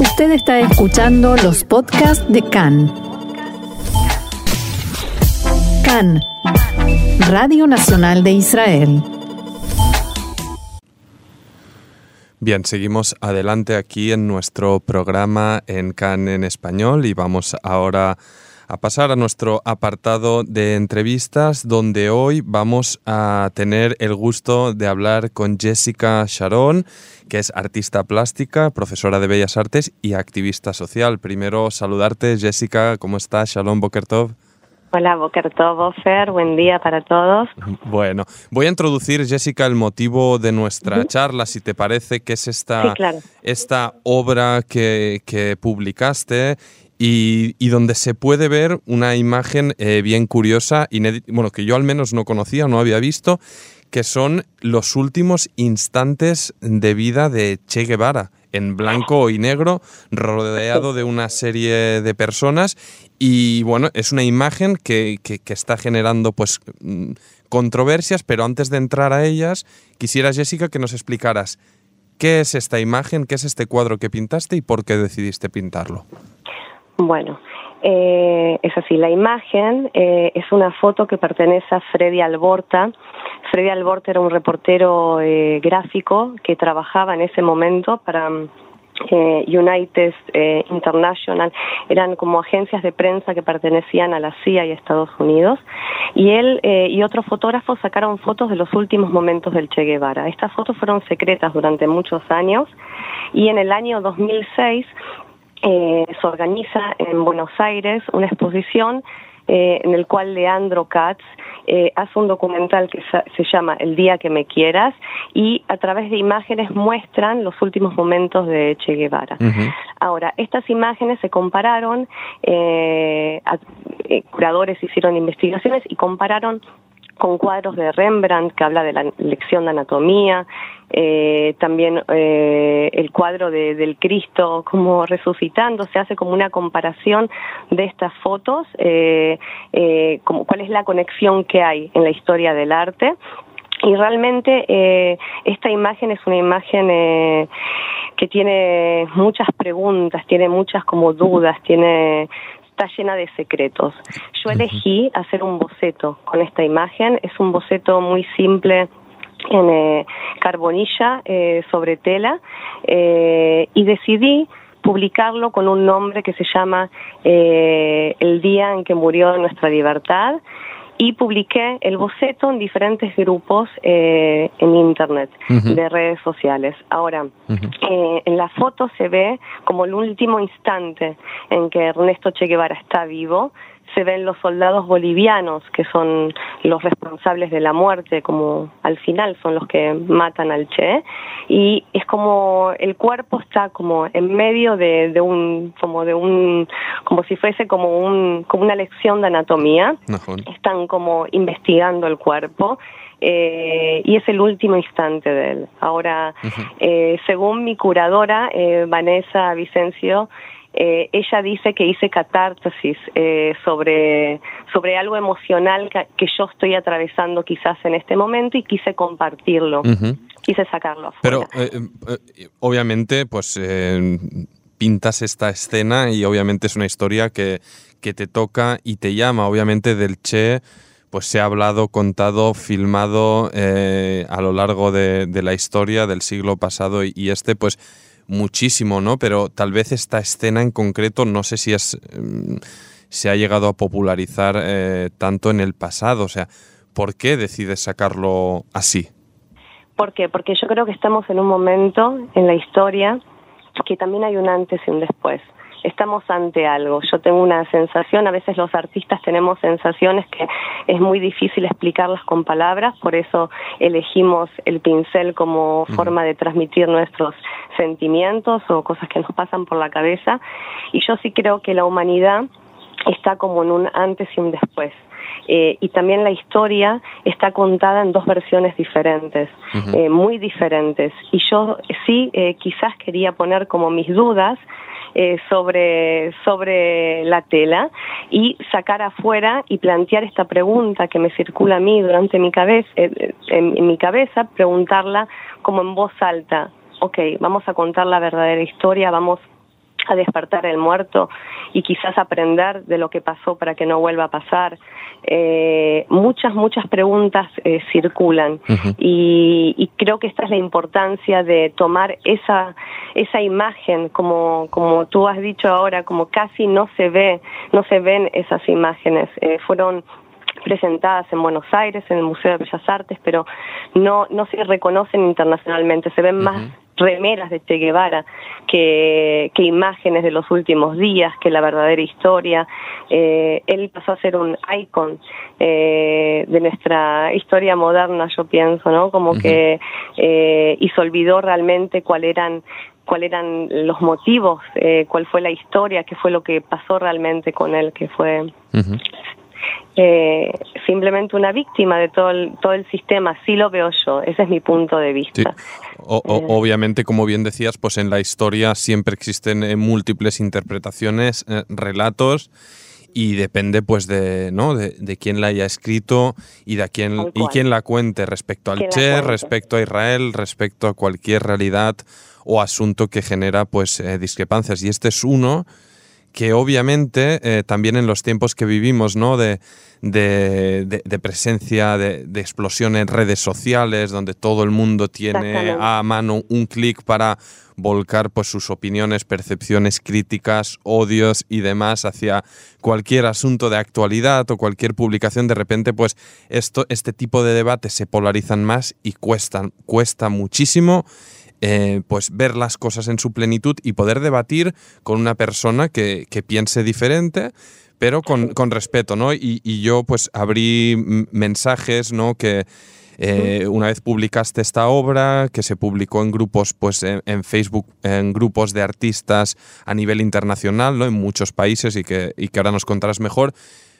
Usted está escuchando los podcasts de CAN. CAN, Radio Nacional de Israel. Bien, seguimos adelante aquí en nuestro programa en CAN en español y vamos ahora pasar a nuestro apartado de entrevistas donde hoy vamos a tener el gusto de hablar con Jessica Sharon, que es artista plástica, profesora de Bellas Artes y activista social. Primero saludarte, Jessica, ¿cómo estás? Shalom Bokertov. Hola, Bokertov, Fer, buen día para todos. Bueno, voy a introducir, Jessica, el motivo de nuestra charla, si te parece, que es esta, esta obra que, que publicaste y, donde se puede ver una imagen eh, bien curiosa, bueno, que yo al menos no conocía, no había visto, que son los últimos instantes de vida de Che Guevara, en blanco y negro, rodeado de una serie de personas. Y bueno, es una imagen que, que, está generando pues mm, controversias, pero antes de entrar a ellas, quisiera, Jessica, que nos explicaras qué es esta imagen, qué es este cuadro que pintaste y por qué decidiste pintarlo. Bueno, eh, es así, la imagen eh, es una foto que pertenece a Freddy Alborta. Freddy Alborta era un reportero eh, gráfico que trabajaba en ese momento para eh, United eh, International, eran como agencias de prensa que pertenecían a la CIA y Estados Unidos, y él eh, y otros fotógrafos sacaron fotos de los últimos momentos del Che Guevara. Estas fotos fueron secretas durante muchos años, y en el año 2006 eh, se organiza en Buenos Aires una exposición eh, en el cual Leandro Katz eh, hace un documental que se llama El día que me quieras y a través de imágenes muestran los últimos momentos de Che Guevara. Ahora, estas imágenes se compararon, eh, curadores hicieron investigaciones y compararon con cuadros de Rembrandt que habla de la lección de anatomía, eh, también eh, el cuadro de, del Cristo como resucitando, se hace como una comparación de estas fotos, eh, eh, como cuál es la conexión que hay en la historia del arte. Y realmente eh, esta imagen es una imagen que tiene muchas preguntas, tiene muchas como dudas, tiene está llena de secretos. Yo elegí hacer un boceto con esta imagen, es un boceto muy simple en eh, carbonilla eh, sobre tela eh, y decidí publicarlo con un nombre que se llama eh, El día en que murió nuestra libertad y publiqué el boceto en diferentes grupos eh, en internet de redes sociales. Ahora, eh, en la foto se ve como el último instante en que Ernesto Che Guevara está vivo, se ven los soldados bolivianos que son los responsables de la muerte, como al final son los que matan al Che, y es como el cuerpo está como en medio de, de un, como de un, como si fuese como un, como una lección de anatomía, están como investigando el cuerpo. Eh, y es el último instante de él. Ahora, eh, según mi curadora, eh, Vanessa Vicencio, eh, ella dice que hice catarsis eh, sobre, sobre algo emocional que, yo estoy atravesando quizás en este momento y quise compartirlo, quise sacarlo afuera. Pero eh, obviamente, pues pintas esta escena y obviamente es una historia que, que te toca y te llama, obviamente del Che pues se ha hablado, contado, filmado a lo largo de, de, la historia del siglo pasado y, y este, pues muchísimo, ¿no? Pero tal vez esta escena en concreto, no sé si es, mm, se ha llegado a popularizar eh, tanto en el pasado. O sea, ¿por qué decides sacarlo así? ¿Por qué? Porque yo creo que estamos en un momento en la historia que también hay un antes y un después estamos ante algo. Yo tengo una sensación, a veces los artistas tenemos sensaciones que es muy difícil explicarlas con palabras, por eso elegimos el pincel como forma de transmitir nuestros sentimientos o cosas que nos pasan por la cabeza. Y yo sí creo que la humanidad está como en un antes y un después. Eh, y también la historia está contada en dos versiones diferentes, eh, muy diferentes. Y yo sí eh, quizás quería poner como mis dudas eh, sobre, sobre la tela y sacar afuera y plantear esta pregunta que me circula a mí durante mi cabeza, eh, en, mi cabeza, preguntarla como en voz alta. Ok, vamos a contar la verdadera historia, vamos a despertar el muerto y quizás aprender de lo que pasó para que no vuelva a pasar. Eh, muchas, muchas preguntas eh, circulan y, y, creo que esta es la importancia de tomar esa, esa imagen, como, como tú has dicho ahora, como casi no se ve, no se ven esas imágenes. Eh, fueron presentadas en Buenos Aires, en el Museo de Bellas Artes, pero no, no se reconocen internacionalmente, se ven más remeras de Che Guevara que, que, imágenes de los últimos días, que la verdadera historia. Eh, él pasó a ser un icon eh, de nuestra historia moderna, yo pienso, ¿no? Como que, eh, y se olvidó realmente cuáles eran cuáles eran los motivos, eh, cuál fue la historia, qué fue lo que pasó realmente con él, que fue eh, simplemente una víctima de todo el, todo el sistema, así lo veo yo, ese es mi punto de vista. Eh, obviamente, como bien decías, pues en la historia siempre existen eh, múltiples interpretaciones, relatos y depende pues de, ¿no? de, quién la haya escrito y de quién y quién la cuente respecto al Che, respecto a Israel, respecto a cualquier realidad o asunto que genera pues discrepancias. Y este es uno que obviamente eh, también en los tiempos que vivimos, ¿no? De, de, presencia, de, explosión en redes sociales, donde todo el mundo tiene a mano un clic para volcar pues, sus opiniones, percepciones, críticas, odios y demás hacia cualquier asunto de actualidad o cualquier publicación, de repente pues esto, este tipo de debates se polarizan más y cuestan, cuesta muchísimo eh, pues ver las cosas en su plenitud y poder debatir con una persona que, piense diferente, pero con, respeto, ¿no? Y, yo pues abrí mensajes, ¿no? Que eh, una vez publicaste esta obra, que se publicó en grupos, pues en, Facebook, en grupos de artistas a nivel internacional, ¿no? En muchos países y que, y que ahora nos contarás mejor.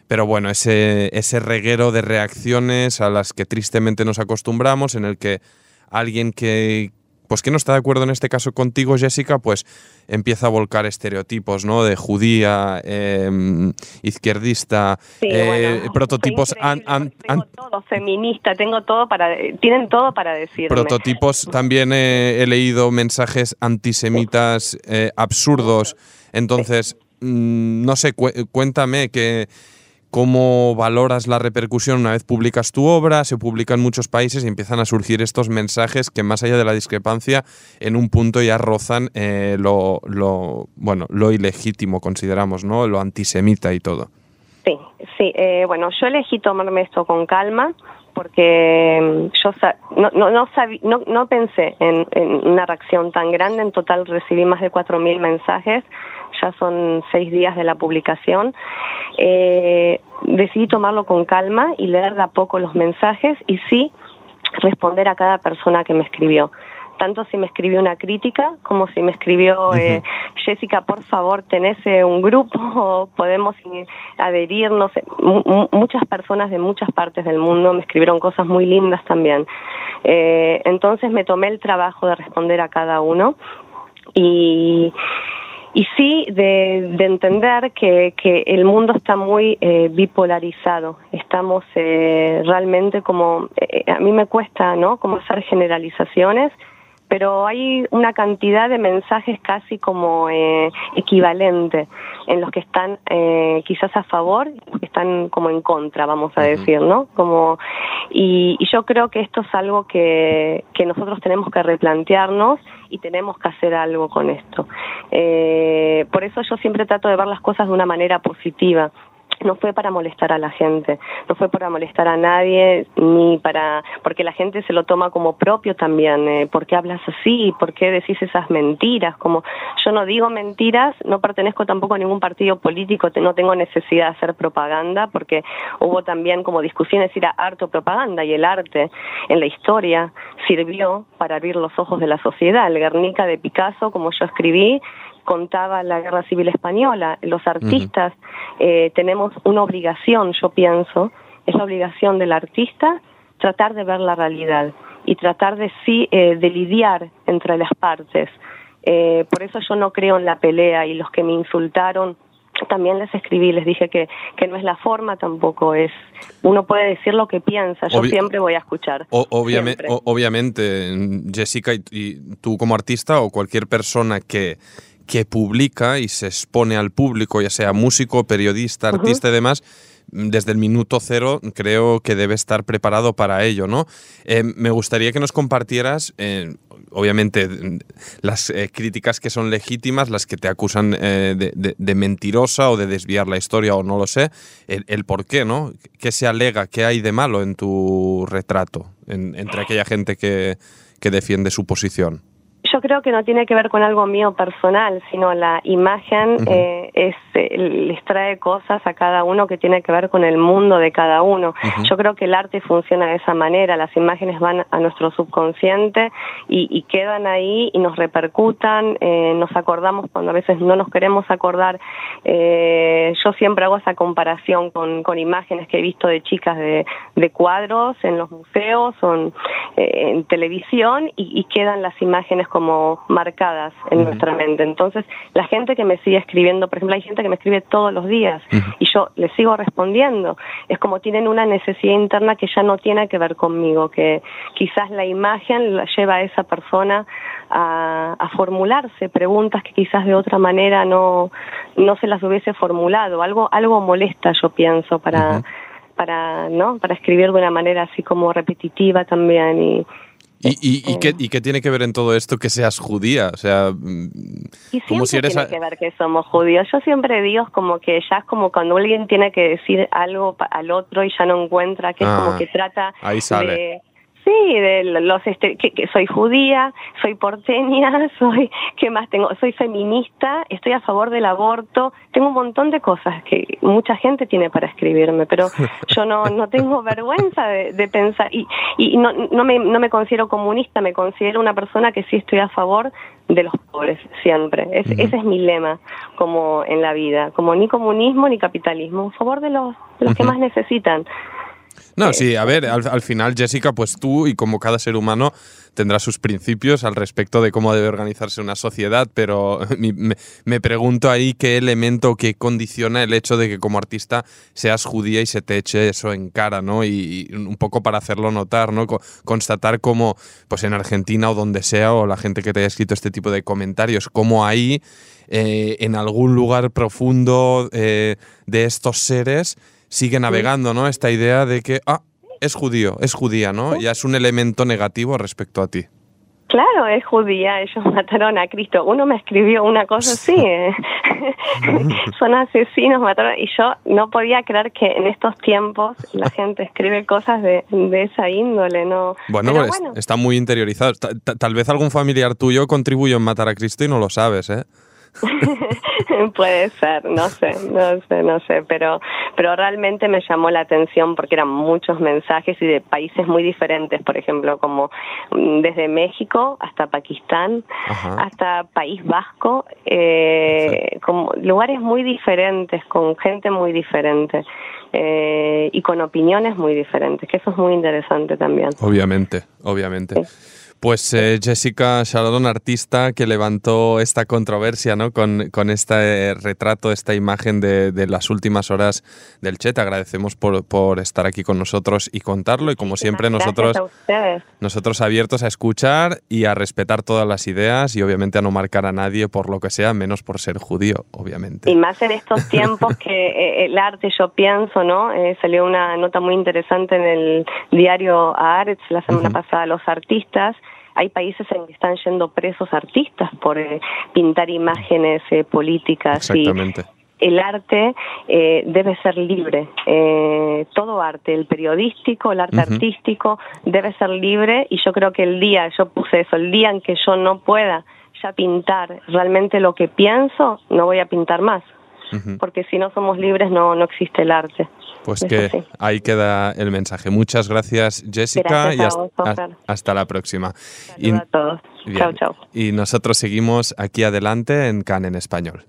Pero bueno, ese, ese reguero de reacciones a las que tristemente nos acostumbramos, en el que alguien que, pues que no está de acuerdo en este caso contigo, Jessica, pues empieza a volcar estereotipos, ¿no? De judía, em, izquierdista, eh, prototipos... tengo todo, feminista, tengo todo para... Tienen todo para decir. Prototipos, también he leído mensajes antisemitas eh, absurdos. Entonces, mm, no sé, cuéntame que ¿Cómo valoras la repercusión una vez publicas tu obra? Se publica en muchos países y empiezan a surgir estos mensajes que más allá de la discrepancia, en un punto ya rozan eh, lo, bueno, lo ilegítimo, consideramos, ¿no? Lo antisemita y todo. Sí, sí. Eh, bueno, yo elegí tomarme esto con calma porque mm, yo no, no, no, no, pensé en, en, una reacción tan grande. En total recibí más de 4.000 mensajes ya son seis días de la publicación, eh, decidí tomarlo con calma y leer de a poco los mensajes y sí responder a cada persona que me escribió tanto si me escribió una crítica como si me escribió eh, Jessica, por favor, tenés eh, un grupo podemos adherirnos. muchas personas de muchas partes del mundo me escribieron cosas muy lindas también. Eh, entonces me tomé el trabajo de responder a cada uno y y sí de, entender que, que, el mundo está muy eh, bipolarizado. Estamos eh, realmente como, eh, a mí me cuesta, ¿no? Como hacer generalizaciones pero hay una cantidad de mensajes casi como eh, equivalente en los que están eh, quizás a favor y los que están como en contra, vamos a decir, ¿no? Como y, yo creo que esto es algo que, que nosotros tenemos que replantearnos y tenemos que hacer algo con esto. Eh, por eso yo siempre trato de ver las cosas de una manera positiva no fue para molestar a la gente, no fue para molestar a nadie, ni para, porque la gente se lo toma como propio también, eh, ¿por qué hablas así? ¿Por qué decís esas mentiras? Como yo no digo mentiras, no pertenezco tampoco a ningún partido político, no tengo necesidad de hacer propaganda, porque hubo también como discusiones, era harto propaganda y el arte en la historia sirvió para abrir los ojos de la sociedad. El Guernica de Picasso, como yo escribí, contaba la Guerra Civil Española. Los artistas eh, tenemos una obligación, yo pienso, es la obligación del artista tratar de ver la realidad y tratar de sí eh, de lidiar entre las partes. Eh, por eso yo no creo en la pelea y los que me insultaron también les escribí, les dije que, que no es la forma tampoco, es uno puede decir lo que piensa, yo siempre voy a escuchar. obviamente, Jessica, y, tú como artista o cualquier persona que, que publica y se expone al público, ya sea músico, periodista, artista y demás, desde el minuto cero creo que debe estar preparado para ello, ¿no? Eh, me gustaría que nos compartieras, eh, obviamente, las eh, críticas que son legítimas, las que te acusan de, mentirosa o de desviar la historia o no lo sé, el, por qué, ¿no? ¿Qué se alega? ¿Qué hay de malo en tu retrato entre aquella gente que defiende su posición? Yo creo que no tiene que ver con algo mío personal, sino la imagen eh, es, eh, les trae cosas a cada uno que tiene que ver con el mundo de cada uno. Yo creo que el arte funciona de esa manera, las imágenes van a nuestro subconsciente y, quedan ahí y nos repercutan, eh, nos acordamos cuando a veces no nos queremos acordar. yo siempre hago esa comparación con, con, imágenes que he visto de chicas de, de cuadros en los museos o en, en televisión y, y quedan las imágenes como marcadas en nuestra mente. Entonces, la gente que me sigue escribiendo, por ejemplo, hay gente que me escribe todos los días y yo le sigo respondiendo. Es como tienen una necesidad interna que ya no tiene que ver conmigo, que quizás la imagen la lleva a esa persona a, formularse preguntas que quizás de otra manera no, no se las hubiese formulado. Algo, algo molesta, yo pienso, para, para, ¿no? para escribir de una manera así como repetitiva también y ¿Y, y, y, qué, ¿Y, qué, tiene que ver en todo esto que seas judía? O sea, mm, y como si eres... tiene que ver que somos judíos. Yo siempre digo como que ya es como cuando alguien tiene que decir algo al otro y ya no encuentra, que es como ah, que trata ahí sale. de Sí, de los este, que, soy judía, soy porteña, soy qué más tengo, soy feminista, estoy a favor del aborto, tengo un montón de cosas que mucha gente tiene para escribirme, pero yo no no tengo vergüenza de, pensar y, y no, no me no me considero comunista, me considero una persona que sí estoy a favor de los pobres siempre. Ese es mi lema como en la vida, como ni comunismo ni capitalismo, a favor de los de los que más necesitan. No, sí, a ver, al, final, Jessica, pues tú y como cada ser humano tendrá sus principios al respecto de cómo debe organizarse una sociedad, pero me, pregunto ahí qué elemento, qué condiciona el hecho de que como artista seas judía y se te eche eso en cara, ¿no? Y, un poco para hacerlo notar, ¿no? Constatar cómo, pues en Argentina o donde sea, o la gente que te haya escrito este tipo de comentarios, cómo ahí, eh, en algún lugar profundo eh, de estos seres, sigue navegando, ¿no? Esta idea de que, ah, es judío, es judía, ¿no? Ya es un elemento negativo respecto a ti. Claro, es judía, ellos mataron a Cristo. Uno me escribió una cosa así, ¿eh? son asesinos, mataron, y yo no podía creer que en estos tiempos la gente escribe cosas de, esa índole, ¿no? Bueno, pues está muy interiorizado. Tal vez algún familiar tuyo contribuyó en matar a Cristo y no lo sabes, ¿eh? Puede ser, no sé, no sé, no sé, pero, pero realmente me llamó la atención porque eran muchos mensajes y de países muy diferentes, por ejemplo, como mm, desde México hasta Pakistán, hasta País Vasco, eh, como lugares muy diferentes, con gente muy diferente. Eh, y con opiniones muy diferentes, que eso es muy interesante también. Obviamente, obviamente. Pues eh, Jessica Sharon, artista que levantó esta controversia ¿no? con, con este retrato, esta imagen de, de, las últimas horas del Che. Te agradecemos por, por, estar aquí con nosotros y contarlo. Y como siempre, nosotros, nosotros abiertos a escuchar y a respetar todas las ideas y obviamente a no marcar a nadie por lo que sea, menos por ser judío, obviamente. Y más en estos tiempos que eh, el arte, yo pienso, ¿no? Eh, salió una nota muy interesante en el diario Aretz la semana pasada, los artistas hay países en que están yendo presos artistas por eh, pintar imágenes eh, políticas y el arte eh, debe ser libre. todo arte, el periodístico, el arte artístico, debe ser libre y yo creo que el día, yo puse eso, el día en que yo no pueda ya pintar realmente lo que pienso, no voy a pintar más porque si no somos libres no, no existe el arte. Pues que ahí queda el mensaje. Muchas gracias Jessica y hasta, la próxima. y, a todos. Chao, chao. Y nosotros seguimos aquí adelante en CAN en español.